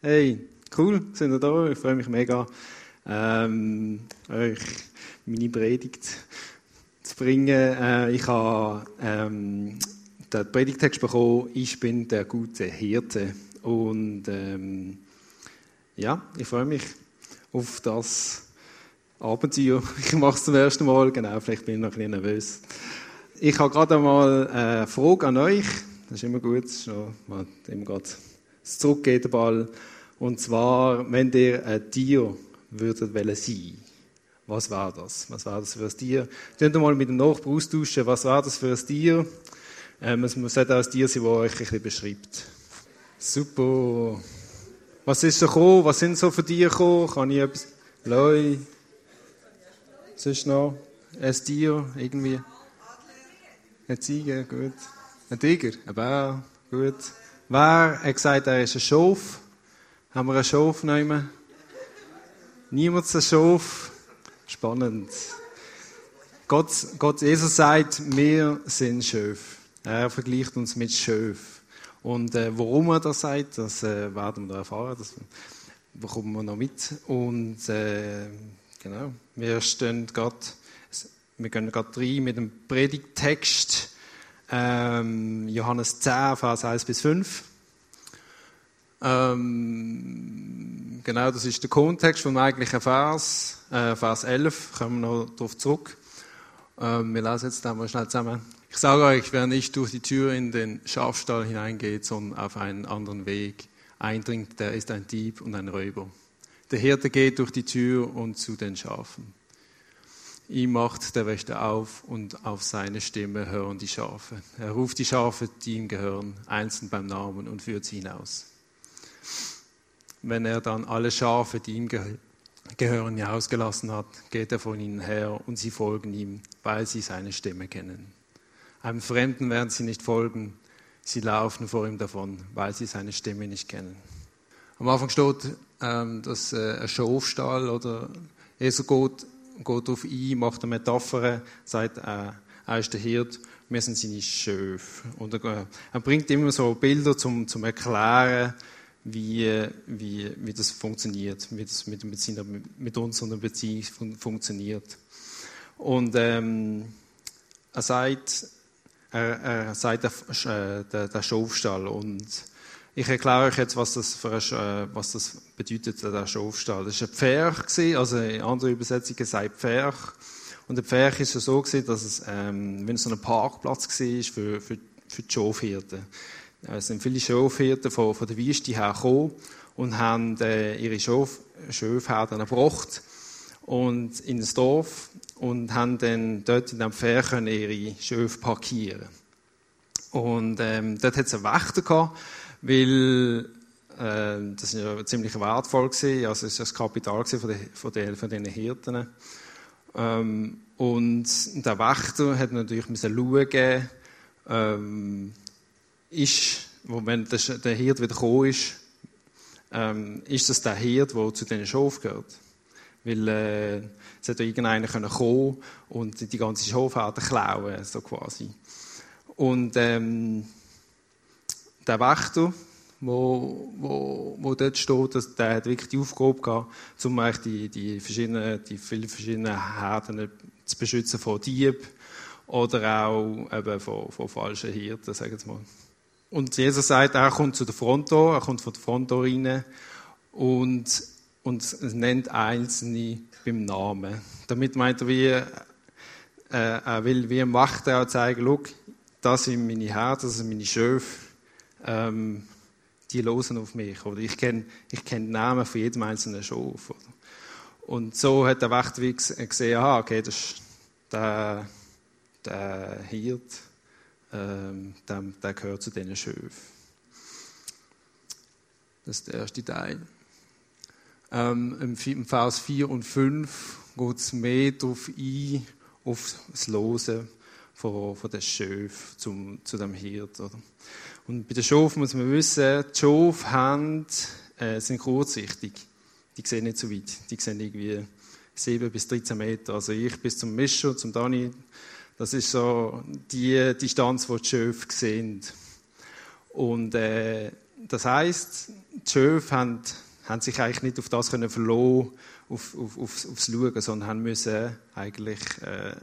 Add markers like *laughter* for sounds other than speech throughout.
Hey, cool, sind ihr da? Ich freue mich mega, ähm, euch meine Predigt zu bringen. Äh, ich habe ähm, den Predigtext bekommen, ich bin der gute Hirte. Und ähm, ja, ich freue mich auf das Abenteuer. *laughs* Ich mache es zum ersten Mal, genau, vielleicht bin ich noch ein bisschen nervös. Ich habe gerade einmal eine Frage an euch. Das ist immer gut, das immer es zurückgeht, der Ball. Und zwar, wenn ihr ein Tier würdet wollen sein, was war das? Was war das für ein Tier? Könnt ihr mal mit dem Nachbar austauschen, was war das für ein Tier? Ähm, es muss auch ein Tier sein, das euch ein bisschen beschreibt. Super. Was ist so gekommen? Was sind so für Tiere gekommen? Kann ich etwas? Leu? Sonst noch? Ein Tier? Irgendwie? Ein Ziege? Gut. Ein Tiger? Ein Bär? Gut. Wer hat gesagt, er ist ein Schaf? Haben wir einen Schaf nehmen? Niemand ein Schaf? Spannend. Gott, Gott, Jesus sagt, wir sind Schöf. Er vergleicht uns mit Schöf. Und äh, warum er das sagt, das äh, werden wir erfahren. Das bekommen wir noch mit. Und äh, genau, wir stehen gerade, wir gehen gerade rein mit dem Predigttext ähm, Johannes 10, Vers 1 bis 5. Ähm, genau, das ist der Kontext vom eigentlichen Vers, äh, Vers 11, kommen wir noch darauf zurück. Ähm, wir lesen jetzt einmal schnell zusammen. Ich sage euch, wer nicht durch die Tür in den Schafstall hineingeht, sondern auf einen anderen Weg eindringt, der ist ein Dieb und ein Räuber. Der Hirte geht durch die Tür und zu den Schafen. Ihm macht der Wächter auf und auf seine Stimme hören die Schafe. Er ruft die Schafe, die ihm gehören, einzeln beim Namen und führt sie hinaus. Wenn er dann alle Schafe, die ihm gehören, hinausgelassen hat, geht er von ihnen her und sie folgen ihm, weil sie seine Stimme kennen. Einem Fremden werden sie nicht folgen, sie laufen vor ihm davon, weil sie seine Stimme nicht kennen. Am Anfang steht, ähm, dass äh, ein Schafstall oder Jesus geht, geht darauf ein, macht eine Metapher, sagt, äh, er ist der Hirt, wir sind seine Schöfe. Und er, er, bringt immer so Bilder zum, zum Erklären, wie, wie, wie das funktioniert, wie das mit, mit, seiner, mit unserer Beziehung fun funktioniert. Und ähm, er sagt, er, er sagt der, äh, der, der Schafstall und ich erkläre euch jetzt, was das, für ein, äh, was das bedeutet, der Schafstall. Das war ein Pferch, also in anderen Übersetzungen sagt Pferch. Und der Pferch ja so, dass es ähm, wenn es so ein Parkplatz war für, für, für die Schafhirten. Es sind viele Schafhirten von, von der Wüste her gekommen und haben äh, ihre Schaf, Schafherden erbracht und in das Dorf und haben dann dort in dem Pferd ihre Schafe parkieren. Und ähm, dort hat es einen Wächter gehabt, weil äh, das ja ziemlich wertvoll war, also es war das Kapital von, den, von, den, diesen Hirten. Ähm, und der Wächter hat natürlich schauen, ähm, ist, wo, wenn der Hirt wieder gekommen ist, ähm, ist das der Hirt, der zu diesen Schafen gehört. Weil äh, es hätte irgendeiner können und die ganze Schafherde klauen, so quasi. Und ähm, der Wächter, wo, wo, wo dort steht, dass der hat wirklich die Aufgabe gehabt, um die, die, verschiedenen, die vielen verschiedenen Herden zu beschützen vor Dieb oder auch eben von, von falschen Hirten, sagen wir mal. Und Jesus sagt, er kommt zu der Front er kommt von der Front rein und, und nennt Einzelne beim Namen. Damit meint er, wie, äh, er will wie ein Wachter zeigen, schau, das sind meine Herzen, das sind meine Schöfe, ähm, die losen auf mich. Oder ich kenne ich kenn den Namen von jedem einzelnen Schaf. Und so hat der Wächter wie gesehen, aha, okay, das ist der, der Hirt, ähm, der, der gehört zu diesen Schöfen. Das ist der erste Teil. Ähm, Im Vers 4 und 5 geht es mehr darauf ein, auf das Losen von, von den Schöfen zum, zu dem Hirt. Oder? Und bei den Schafen muss man wissen, die Schafe äh, sind kurzsichtig. Die sehen nicht so weit. Die sehen irgendwie 7 bis 13 Meter. Also ich bis zum Mischer, zum Dani, das ist so die Distanz, die die Schöfe sehen. Und äh, das heißt, die Schöfe haben, haben sich eigentlich nicht auf das können verlassen, auf, auf, aufs, aufs Schauen, sondern haben müssen eigentlich äh,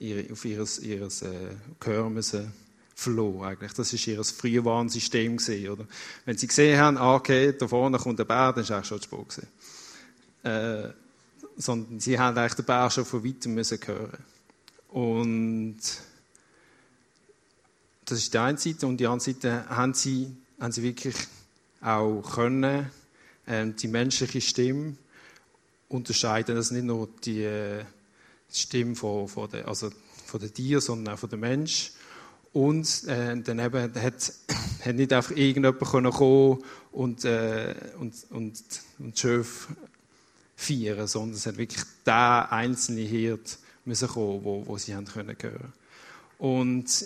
ihre, auf ihr, ihr äh, Gehör müssen verloren. Eigentlich. Das war ihr Frühwarnsystem. Oder? Wenn sie gesehen haben, ah, okay, da vorne kommt der Bär, dann war es schon zu spät. Äh, sondern sie haben eigentlich den Bär schon von weitem müssen hören. Und das ist die eine Seite. Und die andere Seite haben sie, haben sie wirklich auch können, äh, die menschliche Stimme unterscheiden. Das ist nicht nur die, äh, Stimme von, von, der, also von den Tieren, sondern auch von den Menschen. Und äh, dann eben hat, *coughs* hat nicht einfach irgendjemand können kommen und, äh, und, und, und Schöf feiern, sondern es hat wirklich der einzelne Hirt müssen kommen, wo, wo sie haben können hören. Und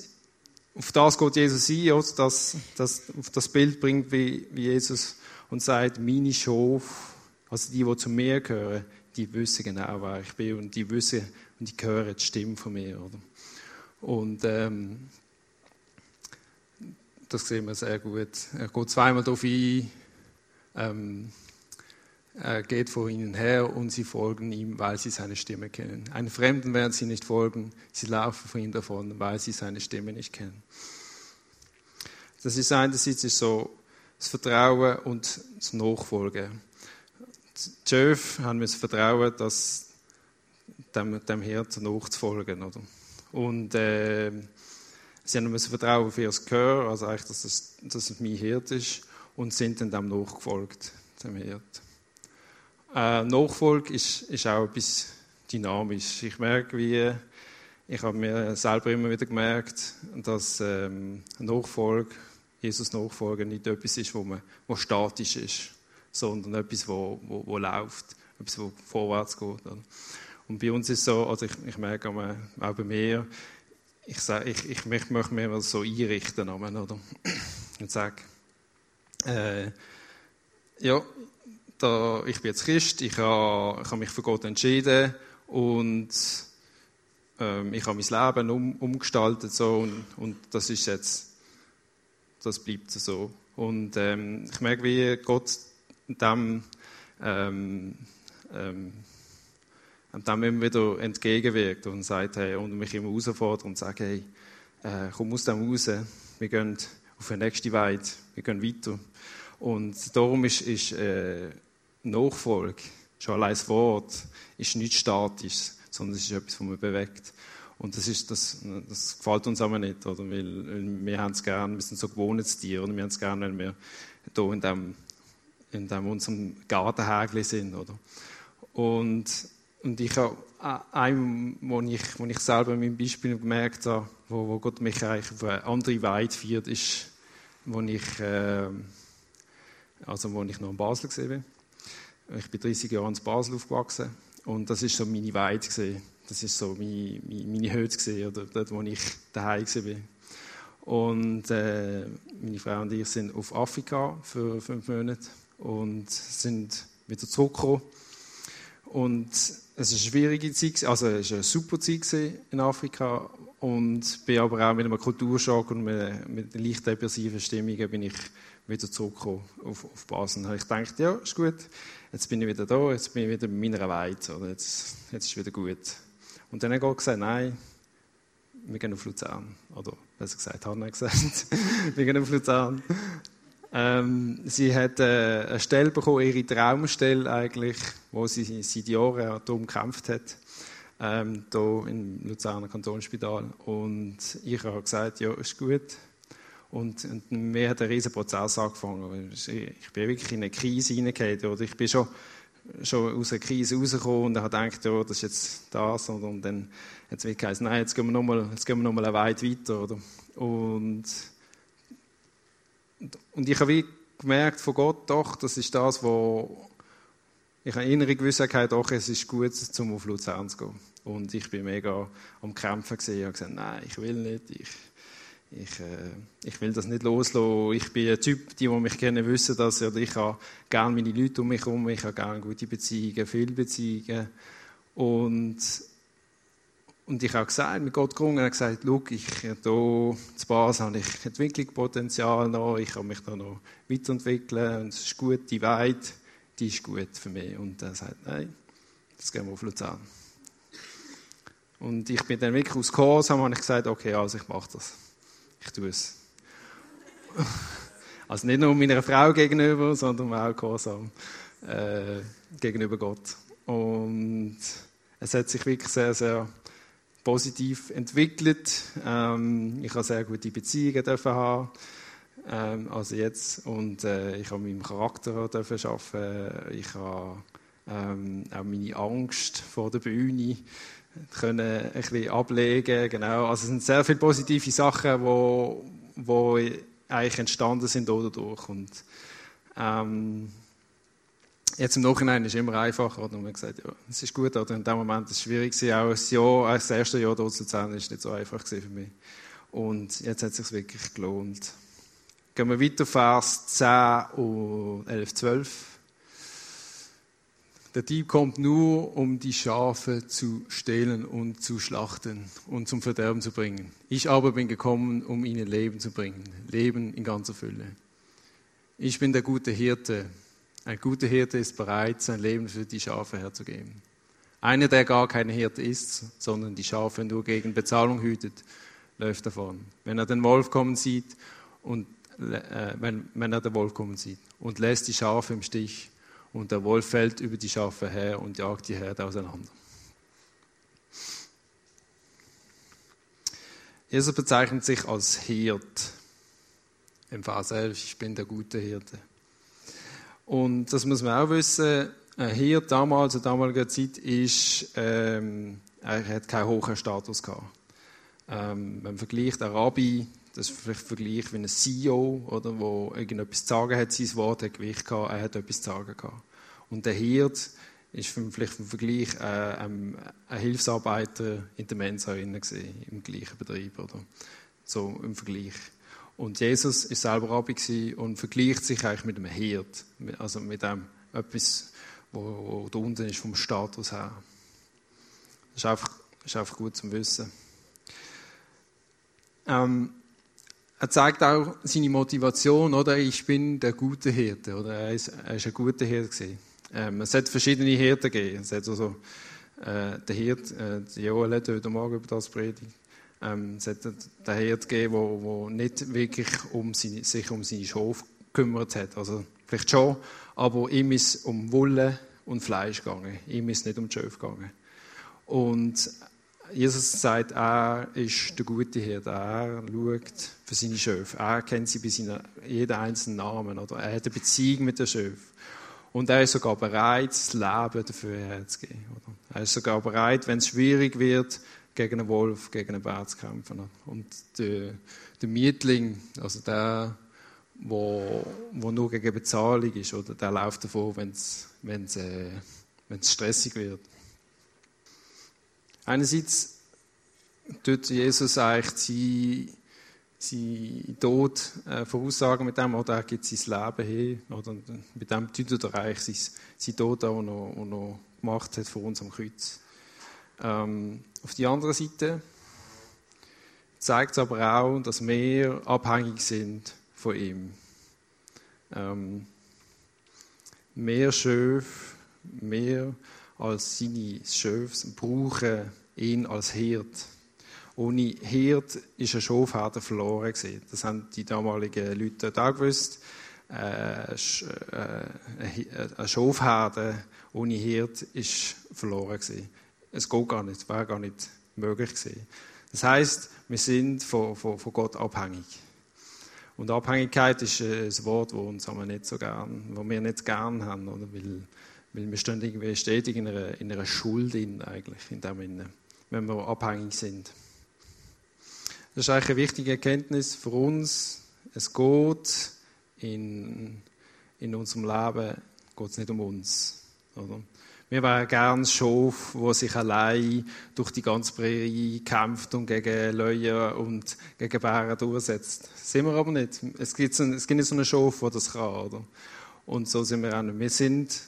auf das geht Jesus ein, oder? Das, das, auf das Bild bringt wie, wie Jesus und sagt, meine Schof, also die, die zu mir gehören, die wissen genau, wer ich bin und die wissen und die hören die Stimme von mir. Oder? Und ähm, das sehen wir sehr gut. Er geht zweimal darauf ein, ähm, er geht vor ihnen her und sie folgen ihm, weil sie seine Stimme kennen. Einen Fremden werden sie nicht folgen, sie laufen von ihm davon, weil sie seine Stimme nicht kennen. Das ist einerseits so das Vertrauen und das Nachfolgen. Die Schöfe haben das Vertrauen, dass dem, dem Hirten nachzufolgen. Oder? Und äh, sie haben müssen Vertrauen auf ihr Gehör, also eigentlich, dass es, dass es mein Hirt ist, und sind dann dem nachgefolgt, dem Hirt. Äh, Nachfolge ist, ist auch etwas dynamisch. Ich merke, wie ich habe mir selber immer wieder gemerkt, dass ähm, Nachfolge, Jesus Nachfolge nicht etwas ist, wo, man, wo statisch ist, sondern etwas, wo, wo, wo läuft, etwas, wo vorwärts geht. Und bei uns ist es so, also ich, ich merke auch bei mir, ich, sage, ich, ich möchte das so einrichten, oder? Und sage, äh, ja, da, ich bin jetzt Christ, ich habe, ich habe mich für Gott entschieden und ähm, ich habe mein Leben um, umgestaltet so und, und, das ist jetzt, das bleibt so. Und ähm, ich merke, wie Gott dem ähm, ähm, und dem immer wieder entgegenwirkt und sagt, hey, und mich immer herausfordert und sagt, hey, äh, komm aus dem raus, wir gehen auf die nächste Weide, wir gehen weiter. Und darum ist, ist äh, Nachfolge, schon allein das Wort, ist nicht statisch, sondern es ist etwas, was man bewegt. Und das, ist, das, das gefällt uns aber nicht, oder? Weil, wir haben es gerne, wir sind so gewohntes Tier, oder? wir haben es gerne, wenn wir hier in dem, in dem unserem Gartenhägel sind, oder? Und und ich habe einem, wo ich, wo ich selber in meinem Beispiel gemerkt habe, wo, wo Gott mich eigentlich auf eine andere Weide führt, ist, wo ich, äh, also wo ich noch in Basel war. Ich bin 30 Jahre in Basel aufgewachsen und das ist so meine gewesen. Das ist so meine, meine, meine Hütte gewesen, oder dort, wo ich daheim war. Und äh, meine Frau und ich sind auf Afrika für fünf Monate und sind wieder zurückgekommen. Und es war eine schwierige Zeit, also es war eine super Zeit in Afrika und bin aber auch mit einem Kulturschock und mit, mit leicht depressiven Stimmungen bin ich wieder zurückgekommen auf, auf Basel. Und ich dachte, ja, ist gut, jetzt bin ich wieder da, jetzt bin ich wieder bei meiner Weide, oder jetzt, jetzt ist wieder gut. Und dann hat Gott gesagt, nein, wir gehen auf Luzern. Oder besser gesagt, hat er gesagt, *laughs* wir gehen auf Luzern. Ähm, sie hat äh, eine Stelle bekommen, ihre Traumstelle eigentlich, wo sie seit Jahren darum gekämpft hat, ähm, hier im Luzerner Kantonsspital. Und ich habe gesagt, ja, ist gut. Und, und mir hat ein riesen Prozess angefangen. Ich bin wirklich in eine Krise hineingegangen. Oder ich bin schon, schon aus einer Krise rausgekommen und habe gedacht, ja, das ist jetzt das. Und, und dann hat es geheißen, nein, jetzt gehen wir nochmal noch eine weit weiter. Oder? Und und ich habe gemerkt von Gott, doch, das ist das, wo ich eine innere Gewissheit doch, es ist gut, zum auf Luzern zu gehen. Und ich bin mega am Kämpfen gesehen. Ich habe gesagt, nein, ich will nicht. Ich, ich, äh, ich will das nicht loslassen. Ich bin ein Typ, die, die mich kennen, wissen das. Oder ich habe gerne meine Leute um mich herum. Ich habe gerne gute Beziehungen, viele Beziehungen. Und, und ich habe gesagt, mit Gott gerungen, er hat gesagt, schau, ich, hier zu Bas habe ich Entwicklungspotenzial noch, ich kann mich da noch weiterentwickeln und es ist gut, die Weide, die ist gut für mich. Und er sagt, nein, das gehen wir auf Luzern. Und ich bin dann wirklich aus Gehorsam und ich gesagt, okay, also ich mache das. Ich tue es. *laughs* Also nicht nur meiner Frau gegenüber, sondern auch Gehorsam äh, gegenüber Gott. Und es hat sich wirklich sehr, sehr positiv entwickelt. Ähm, ich habe sehr gute Beziehungen dürfen haben. Ähm, also jetzt und äh, ich habe meinem Charakter dürfen arbeiten. Ich habe ähm, auch meine Angst vor der Bühne können ein bisschen ablegen. Genau. Also es sind sehr viele positive Sachen, wo, wo eigentlich entstanden sind dadurch. Und ähm, Jetzt im Nachhinein ist es immer einfacher. Oder? Man hat gesagt, ja, es ist gut, oder in dem Moment ist es schwierig Auch ein Jahr, das erste Jahr dort zu zählen, ist nicht so einfach für mich. Und jetzt hat es sich wirklich gelohnt. Gehen wir weiter, Vers 10 und 11, 12. Der Dieb kommt nur, um die Schafe zu stehlen und zu schlachten und zum Verderben zu bringen. Ich aber bin gekommen, um ihnen Leben zu bringen. Leben in ganzer Fülle. Ich bin der gute Hirte. Ein guter Hirte ist bereit, sein Leben für die Schafe herzugeben. Einer, der gar kein Hirte ist, sondern die Schafe nur gegen Bezahlung hütet, läuft davon. Wenn er den Wolf kommen sieht und äh, wenn, wenn er den Wolf kommen sieht und lässt die Schafe im Stich und der Wolf fällt über die Schafe her und jagt die Herde auseinander. Jesus bezeichnet sich als Hirt. Im Vers 11, ich bin der gute Hirte. Und das muss man auch wissen. Ein Hirt damals, in damaliger Zeit, ist, ähm, er hat keinen hohen Status gehabt. Ähm, wenn man vergleicht, ein Rabbi, das ist vielleicht Vergleich wie ein CEO, oder, wo irgendetwas zu sagen hat, sein Wort hat Gewicht gehabt, er hat etwas zu sagen gehabt. Und der Hirt ist vielleicht im Vergleich äh, ein, ein Hilfsarbeiter in der Mensa gesehen, im gleichen Betrieb, oder? So im Vergleich. Und Jesus ist selber Rabbi und vergleicht sich eigentlich mit einem Hirt, also mit einem etwas, wo, da unten ist vom Status her. Das ist einfach, ist einfach gut zu wissen. Ähm, er zeigt auch seine Motivation, oder? Ich bin der gute Hirte, oder? Er ist, er ist ein guter Hirte Ähm, es hat verschiedene Hirten gegeben. Es hat also, äh, der Hirt, äh, Joel hat heute Morgen über das predigt. Ähm, es hat den Herd gegeben, der nicht wirklich um seine, sich um seine Schafe gekümmert hat. Also vielleicht schon, aber ihm ist um Wolle und Fleisch gegangen. Ihm ist nicht um die Schafe gegangen. Und Jesus sagt, er ist der gute Herd. Er schaut für seine Schafe. Er kennt sie bei seinen, jeden einzelnen Namen. Oder er hat eine Beziehung mit den Schafen. Und er ist sogar bereit, das Leben dafür herzugeben. Er ist sogar bereit, wenn es schwierig wird, gegen einen Wolf, gegen einen Bär zu kämpfen. Und der, der Mietling, also der, wo, wo nur gegen Bezahlung ist, oder der läuft davor, wenn es äh, stressig wird. Einerseits tut Jesus eigentlich sein, sein Tod äh, voraussagen mit dem, oder er gibt sein Leben hin, oder mit dem tut er eigentlich sein, sein Tod auch noch, noch gemacht hat vor uns am Kreuz. Ähm, auf die andere Seite zeigt es aber auch, dass wir abhängig sind von ihm. Ähm, mehr Schöf, mehr als seine Schöfs brauchen ihn als Hirt. Ohne Hirt ist ein Schafherde verloren gewesen. Das haben die damaligen Leute auch gewusst. Äh, äh, ein Schafherde ohne Hirt ist verloren gewesen. Es geht gar nicht, wäre gar nicht möglich gewesen. Das heißt, wir sind von, von, von Gott abhängig. Und Abhängigkeit ist äh, ein Wort, das uns aber nicht so gern, wo wir nicht gern haben, oder? Weil, weil wir stehen irgendwie stetig in einer, in einer Schuld in, eigentlich, in dem Sinne, wenn wir abhängig sind. Das ist eigentlich eine wichtige Erkenntnis für uns. Es geht in, in unserem Leben geht nicht um uns. Oder? Wir wären gern Schaf, wo sich allein durch die ganze Prärie kämpft und gegen Löwen und gegen Bären durchsetzt. Das sind wir aber nicht. Es gibt, es gibt nicht so einen Schaf, der das kann. Oder? Und so sind wir auch nicht. Wir sind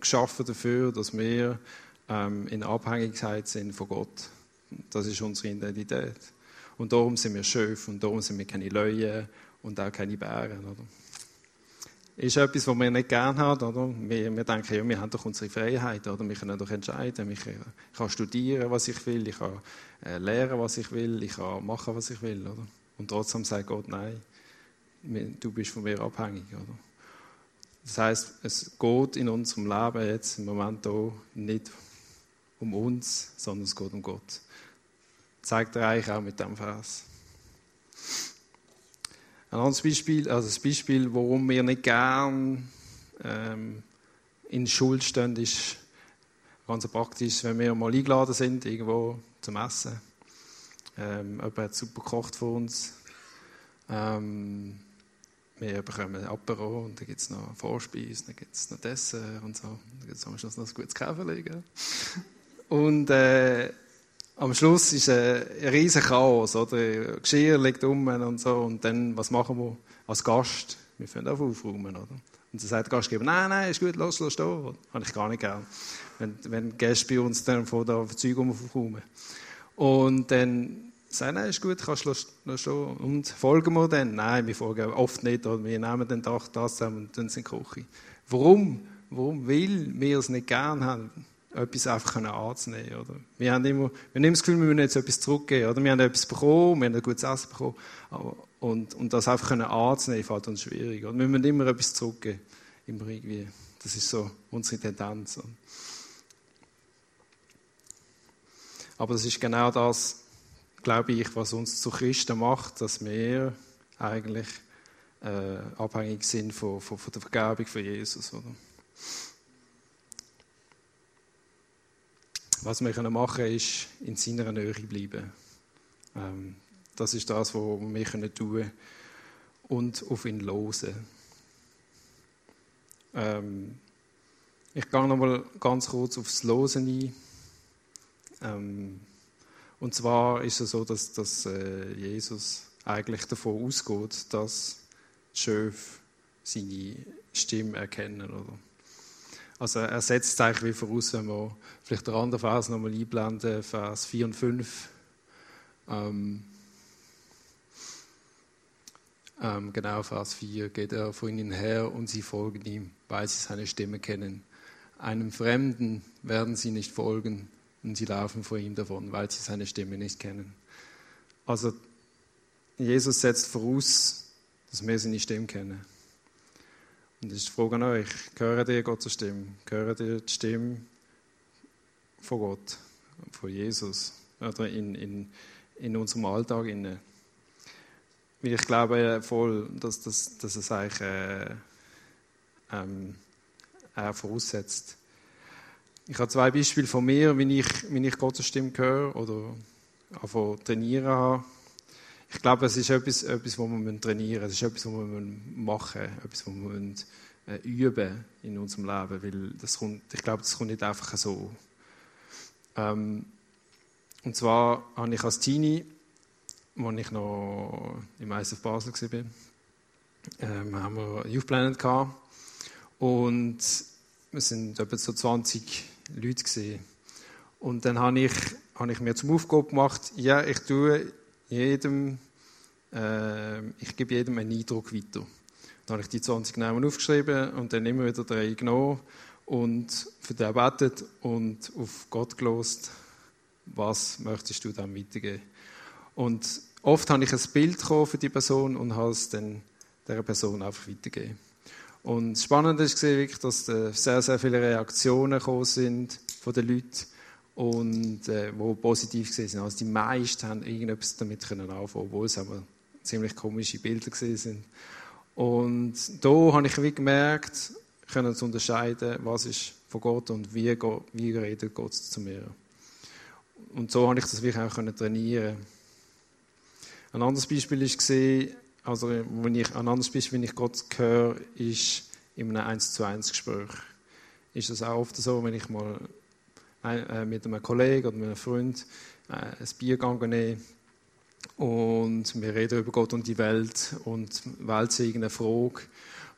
geschaffen dafür, dass wir ähm, in Abhängigkeit sind von Gott. Das ist unsere Identität. Und darum sind wir Schöpf und darum sind wir keine Löwen und auch keine Bären. Oder? Ist etwas, was wir nicht gerne haben. Oder? Wir, wir denken, ja, wir haben doch unsere Freiheit. Oder? Wir können doch entscheiden. Ich kann studieren, was ich will. Ich kann äh, lernen, was ich will. Ich kann machen, was ich will. Oder? Und trotzdem sagt Gott, nein, du bist von mir abhängig. Oder? Das heißt, es geht in unserem Leben jetzt im Moment hier nicht um uns, sondern es geht um Gott. Das zeigt er eigentlich auch mit dem Vers. Ein anderes Beispiel, also das Beispiel, warum wir nicht gern ähm, in Schuld stehen, ist ganz praktisch, wenn wir mal eingeladen sind, irgendwo zum Essen. Ähm, jemand hat super gekocht für uns. Ähm, wir bekommen ein Apero und dann gibt es noch Vorspeise, dann gibt es noch Dessert und so. Dann gibt es am Schluss noch ein gutes Käferli. Und äh, am Schluss ist ein, ein riesen Chaos, oder? Geschirr liegt um und so. Und dann, was machen wir als Gast? Wir fangen auch aufräumen, oder? Und dann sagt der Gastgeber, nein, nein, ist gut, los, los, stehen. Habe ich gar nicht gern. Wenn, wenn Gäste bei uns dann von der Zeug aufräumen. Und dann sagen, nein, ist gut, kannst du stehen. Und folgen wir dann? Nein, wir folgen oft nicht. Oder wir nehmen dann das zusammen und dann sind Küche. Warum? Warum? Weil wir es nicht gern haben, etwas einfach anzunehmen. Oder? Wir, haben immer, wir haben das Gefühl, wir müssen jetzt etwas zurückgeben. Oder? Wir haben etwas bekommen, wir haben ein gutes Essen bekommen. Und, und das einfach anzunehmen, fällt uns schwierig. Oder? Wir müssen immer etwas zurückgeben. Immer irgendwie. Das ist so unsere Tendenz. Aber das ist genau das, glaube ich, was uns zu Christen macht, dass wir eigentlich äh, abhängig sind von, von, von, der Vergebung von Jesus. Oder? Was wir können machen können, ist in seiner Nähe bleiben. Ähm, das ist das, was wir können tun und auf ihn losen. Ähm, ich gehe noch mal ganz kurz aufs Losen ein. Ähm, und zwar ist es so, dass, dass äh, Jesus eigentlich davon ausgeht, dass die Schöpfe seine Stimme erkennen. Oder? Also er setzt es eigentlich wie voraus, wenn wir vielleicht den anderen Vers nochmal einblenden, Vers 4 und 5. Ähm, ähm, genau, Vers 4 geht er vor ihnen her und sie folgen ihm, weil sie seine Stimme kennen. Einem Fremden werden sie nicht folgen, und sie laufen vor ihm davon, weil sie seine Stimme nicht kennen. Also Jesus setzt voraus, dass wir seine Stimme kennen. Und das ist die Frage an euch, hören dir Gottes Stimme? Hören dir die Stimme von Gott, von Jesus oder in, in, in unserem Alltag? Inne? Weil ich glaube voll, dass, dass, dass es eigentlich äh, ähm, er voraussetzt, ich habe zwei Beispiele von mir, wie ich, wie ich Gottes Stimme höre oder trainieren habe. Ich glaube, es ist etwas, etwas was wir trainieren müssen. Es ist etwas, was wir machen müssen. Etwas, was wir üben in unserem Leben. Weil das kommt, ich glaube, das kommt nicht einfach so. Ähm, und zwar habe ich als Teenie, als ich noch im ISF Basel war, ähm, haben wir Youth Planet gehabt. Und wir sind etwa so 20 Leute gesehen. Und dann habe ich, habe ich mir zum Aufgabe gemacht, ja, ich tue jedem, äh, ich gebe jedem einen Eindruck weiter. Dann habe ich die 20 Namen aufgeschrieben und dann immer wieder drei genommen und für den betet und auf Gott gelost, was möchtest du dann weitergeben. Und oft habe ich ein Bild für die Person und habe es dann dieser Person einfach weitergegeben. Und ist wirklich, dass sehr, sehr viele Reaktionen gekommen sind von den Leuten und äh, wo positiv sind. Also die meisten haben irgendetwas damit können anfangen, obwohl es aber ziemlich komische Bilder sind. Und da habe ich gemerkt, können zu unterscheiden, was ist von Gott und wie, wie redet Gott zu mir. Und so habe ich das wirklich auch trainieren. Ein anderes Beispiel war, also, wenn ich, ein anderes Beispiel, wenn ich Gott höre, ist in einem 1 zu 1 Gespräch. Ist das auch oft so, wenn ich mal äh, mit einem Kollegen oder einem Freund äh, ein Bier gehe und wir reden über Gott und die Welt und irgendeine Frage,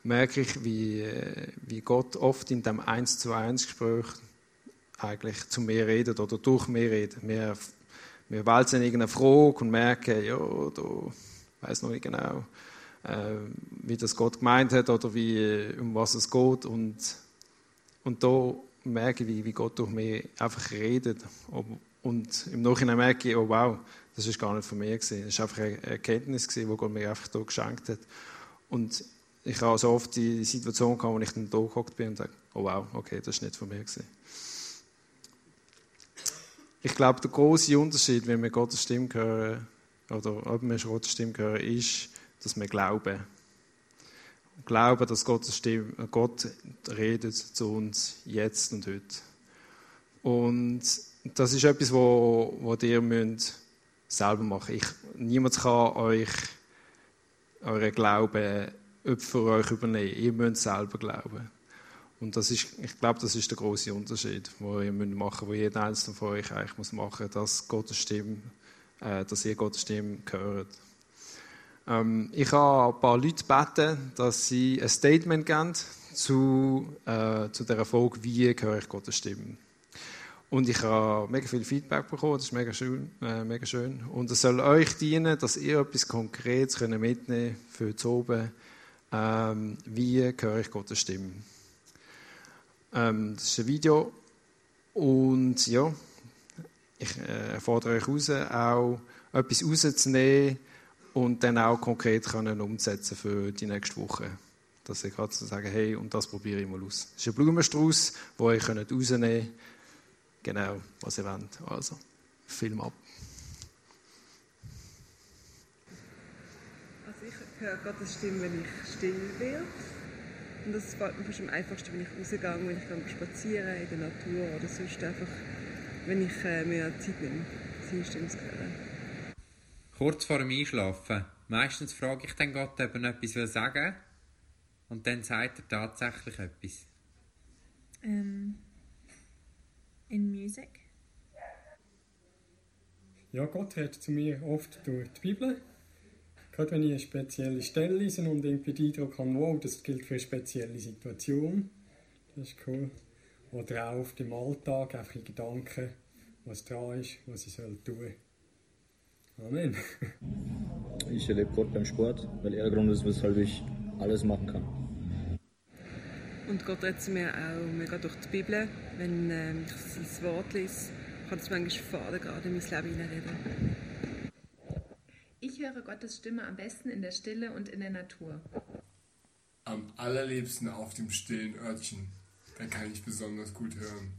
merke ich, wie, äh, wie Gott oft in dem 1 zu 1 Gespräch eigentlich zu mir redet oder durch mich redet. Wir, wir wälzen irgendeine Frage und merken, ja, da weiß noch nicht genau, äh, wie das Gott gemeint hat oder wie, um was es geht. Und, und da merke ich, wie, wie Gott durch mich einfach redet. Und im Nachhinein merke ich, oh wow, das ist gar nicht von mir gewesen. Das ist einfach eine Erkenntnis gewesen, die Gott mir einfach da geschenkt hat. Und ich habe so oft die Situation gehabt, wo ich dann da gehockt bin und dachte, oh wow, okay, das ist nicht von mir gewesen. Ich glaube, der große Unterschied, wenn wir Gottes Stimme hören, oder ob wir Gottes Stimme hören, ist, dass wir glauben. Glauben, dass Gottes Stimme, Gott redet zu uns jetzt und heute. Und das ist etwas, wo, wo ihr müsst selber machen müsst. Niemand kann euch euren Glauben für euch übernehmen. Ihr müsst selber glauben. Und das ist, ich glaube, das ist der große Unterschied, wo ihr müsst machen, wo jeder einzelne von euch eigentlich muss machen, dass Gottes Stimme, äh, dass ihr Gottes Stimme hört. Ähm, ich habe ein paar Leute gebeten, dass sie ein Statement geben zu, äh, zu der Frage, wie höre ich Gottes Stimme. Und ich habe mega viel Feedback bekommen, das ist mega schön. Äh, mega schön. Und es soll euch dienen, dass ihr etwas Konkretes mitnehmen könnt für zu oben. Ähm, wie höre ich Gottes Stimme? Ähm, das ist ein Video. Und ja, ich äh, fordere euch raus, auch etwas rauszunehmen und dann auch konkret können umsetzen für die nächste Woche. Dass ihr gerade so sagen, hey, und das probiere ich mal aus. Das ist ein Blumenstrauß, wo ihr rausnehmen könnt. Genau, was ihr wollt. Also, Film ab. Also ich höre Gottes Stimme, wenn ich still werde. Und das fällt mir fast am einfachsten, wenn ich rausgehe, wenn ich spazieren in der Natur oder sonst einfach, wenn ich äh, mir Zeit nehme, seine Stimme zu hören. Kurz vor dem Einschlafen. Meistens frage ich dann Gott, ob er etwas sagen will. Und dann sagt er tatsächlich etwas. Ähm, in Music? Ja, Gott redet zu mir oft durch die Bibel. Gerade wenn ich eine spezielle Stelle lese und irgendwie den Eindruck habe, wow, das gilt für eine spezielle Situation. Das ist cool. Oder auch auf dem Alltag, einfach in Gedanken, was dran ist, was ich soll tun Amen. ich erlebe Gott beim Sport, weil er der Grund ist, weshalb ich alles machen kann. Und Gott redet zu mir auch mega durch die Bibel. Wenn ähm, ich sein Wort lese, kann es manchmal Vater gerade in mein Leben hineinreden. Ich höre Gottes Stimme am besten in der Stille und in der Natur. Am allerliebsten auf dem stillen Örtchen. Da kann ich besonders gut hören.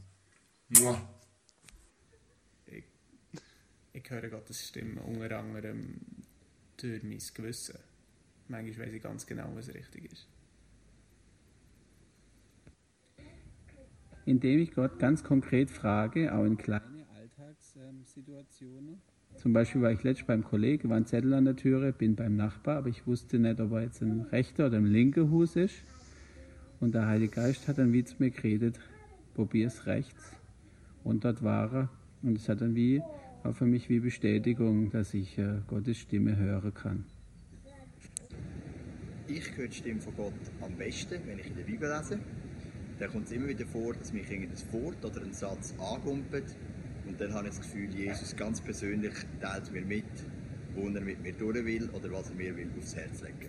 Mua. Ich, ich höre Gottes Stimme unter anderem durch mein Gewissen. Manchmal weiß ich ganz genau, was richtig ist. Indem ich Gott ganz konkret frage, auch in kleine Alltagssituationen. Zum Beispiel war ich letztens beim Kollegen, war ein Zettel an der Türe, bin beim Nachbar, aber ich wusste nicht, ob er jetzt ein rechter oder ein linker Hus ist. Und der Heilige Geist hat dann wie zu mir geredet, probier's rechts. Und dort war er. Und es hat dann wie, auch für mich wie Bestätigung, dass ich äh, Gottes Stimme hören kann. Ich höre die Stimme von Gott am besten, wenn ich in der Bibel lese dann kommt es immer wieder vor, dass mich irgendein Wort oder ein Satz angumpelt und dann habe ich das Gefühl, Jesus ganz persönlich teilt mir mit, wo er mit mir durch will oder was er mir will aufs Herz legen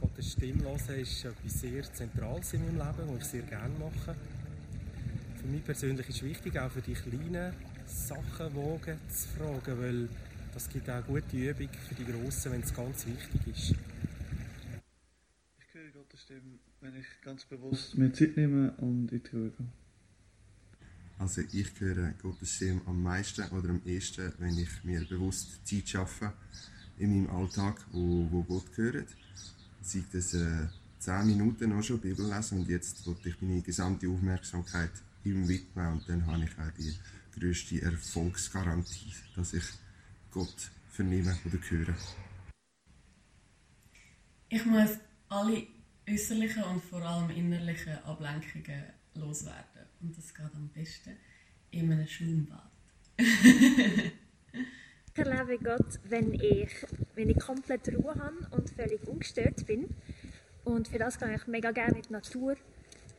Gottes Stimme ist etwas sehr Zentrales in meinem Leben, was ich sehr gerne mache. Für mich persönlich ist es wichtig, auch für die kleinen Sachen wogen zu fragen, weil das gibt auch gute Übung für die Grossen, wenn es ganz wichtig ist. Ich höre Gottes Stimme wenn ich ganz bewusst mir Zeit nehme und in die Ruhe gehe. Also ich höre Gottes Stimme am meisten oder am ehesten, wenn ich mir bewusst Zeit schaffe in meinem Alltag, wo, wo Gott gehört. Sei das äh, 10 Minuten noch schon Bibel lesen und jetzt wollte ich meine gesamte Aufmerksamkeit ihm widmen und dann habe ich auch die größte Erfolgsgarantie, dass ich Gott vernehme oder höre. Ich muss alle äußerlichen und vor allem innerlichen Ablenkungen loswerden. Und das geht am besten in einem Schwimmbad. ich *laughs* erlebe Gott, wenn ich, wenn ich komplett Ruhe habe und völlig ungestört bin. Und für das gehe ich mega gerne in die Natur,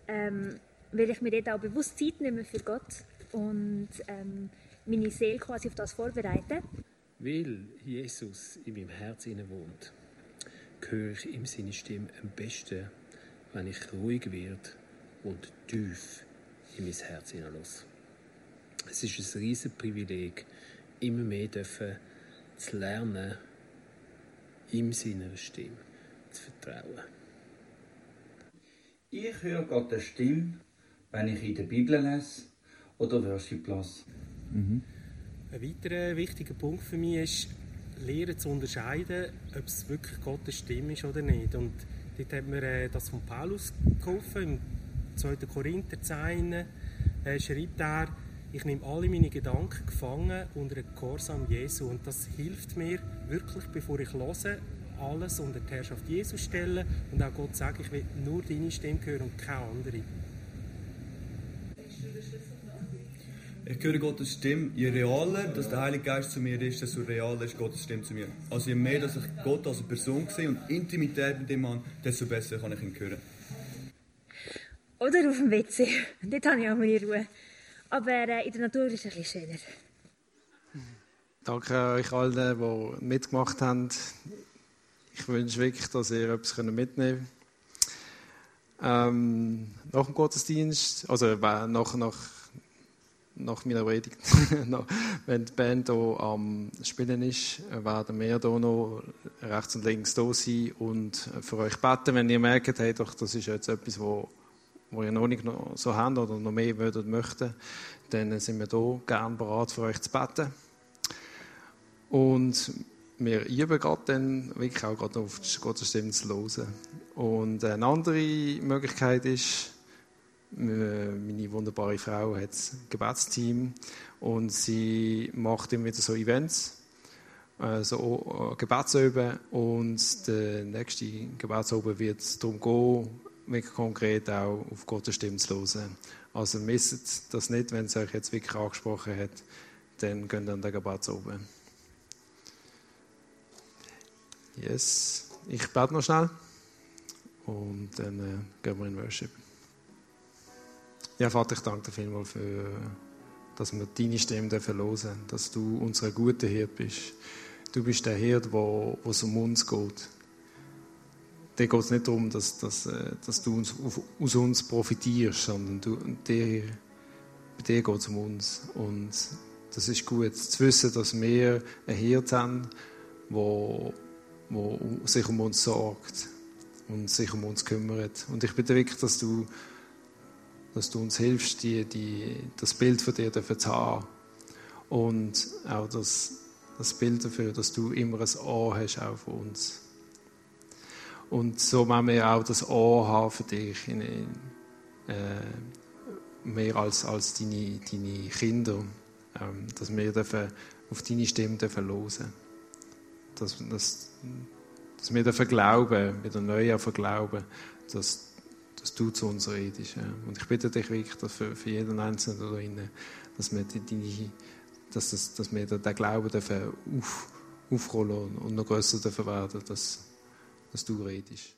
ähm, weil ich mir dort auch bewusst Zeit nehme für Gott. Und ähm, meine Seele quasi auf das vorbereiten. Weil Jesus in meinem Herz wohnt, höre ich ihm seine Stimme am besten, wenn ich ruhig werde und tief in mein Herz hineinlasse. Es ist ein riesiges Privileg, immer mehr dürfen zu lernen, ihm seiner Stimme zu vertrauen. Ich höre Gottes Stimme, wenn ich in der Bibel lese oder Worship lasse. Mhm. Ein weiterer wichtiger Punkt für mich ist, lernen zu unterscheiden, ob es wirklich Gottes Stimme ist oder nicht. Und dort hat mir äh, das von Paulus geholfen, im 2. Korinther 10 äh, schreibt er, ich nehme alle meine Gedanken gefangen unter den Gehorsam Jesu und das hilft mir wirklich, bevor ich höre, alles unter die Herrschaft Jesus stellen und auch Gott sagen, ich will nur deine Stimme hören und keine andere. Ich höre Gottes Stimme. Je realer dass der Heilige Geist zu mir ist, desto realer ist Gottes Stimme zu mir. Also je mehr dass ich Gott als Person sehe und Intimität mit ihm habe, desto besser kann ich ihn hören. Oder auf dem WC. Dort habe ich auch meine Ruhe. Aber äh, in der Natur ist es ein bisschen schöner. Danke euch allen, die mitgemacht haben. Ich wünsche wirklich, dass ihr etwas mitnehmen könnt. Ähm, nach dem Gottesdienst, also nach, nach nach meiner Predigt, *laughs* wenn die Band hier am Spielen ist, werden wir hier noch rechts und links da sein und für euch beten, wenn ihr merkt, hey, doch, das ist jetzt etwas, wo, wo ihr noch nicht so habt oder noch mehr würdet möchten, dann sind wir hier gerne bereit, für euch zu beten. Und wir üben gerade dann wirklich auch gerade auf Gottes Stimme zu hören. Und eine andere Möglichkeit ist, meine wunderbare Frau hat ein Gebetsteam und sie macht immer wieder so Events, äh, so äh, Gebetsöben und der nächste Gebetsoben wird darum gehen, wirklich konkret auch auf Gottes Stimme zu hören. Also misst das nicht, wenn es euch jetzt wirklich angesprochen hat, dann gehen an den Gebetsoben. Yes, ich bete noch schnell und dann äh, gehen wir in Worship. Ja, Vater, ich danke dir vielmals, für, dass wir deine Stimme hören dürfen, dass du unser guter Hirt bist. Du bist der Hirt, wo, wo es um uns geht. Dir geht es nicht darum, dass, dass, äh, dass du uns, aus uns profitierst, sondern du, dir, bei dir geht es um uns. Und das ist gut, zu wissen, dass wir einen Hirt haben, der sich um uns sorgt und sich um uns kümmert. Und ich bitte wirklich, dass du dass du uns hilfst, die, die, das Bild von dir zu haben. Und auch das, das Bild dafür, dass du immer ein Ohr hast auch für uns. Und so wollen wir auch das Ohr haben für dich, in, äh, mehr als, als deine, deine Kinder. Ähm, dass wir dürfen auf deine Stimme dürfen hören dass, dass, dass wir dürfen glauben, wieder neu glauben, dass dass du zu uns redest. Ja. Und ich bitte dich wirklich dass für, für jeden Einzelnen da drinnen, dass wir, die, die, dass, das, dass wir den Glauben dürfen auf, aufrollen und noch größer dürfen werden, dass, dass du redest.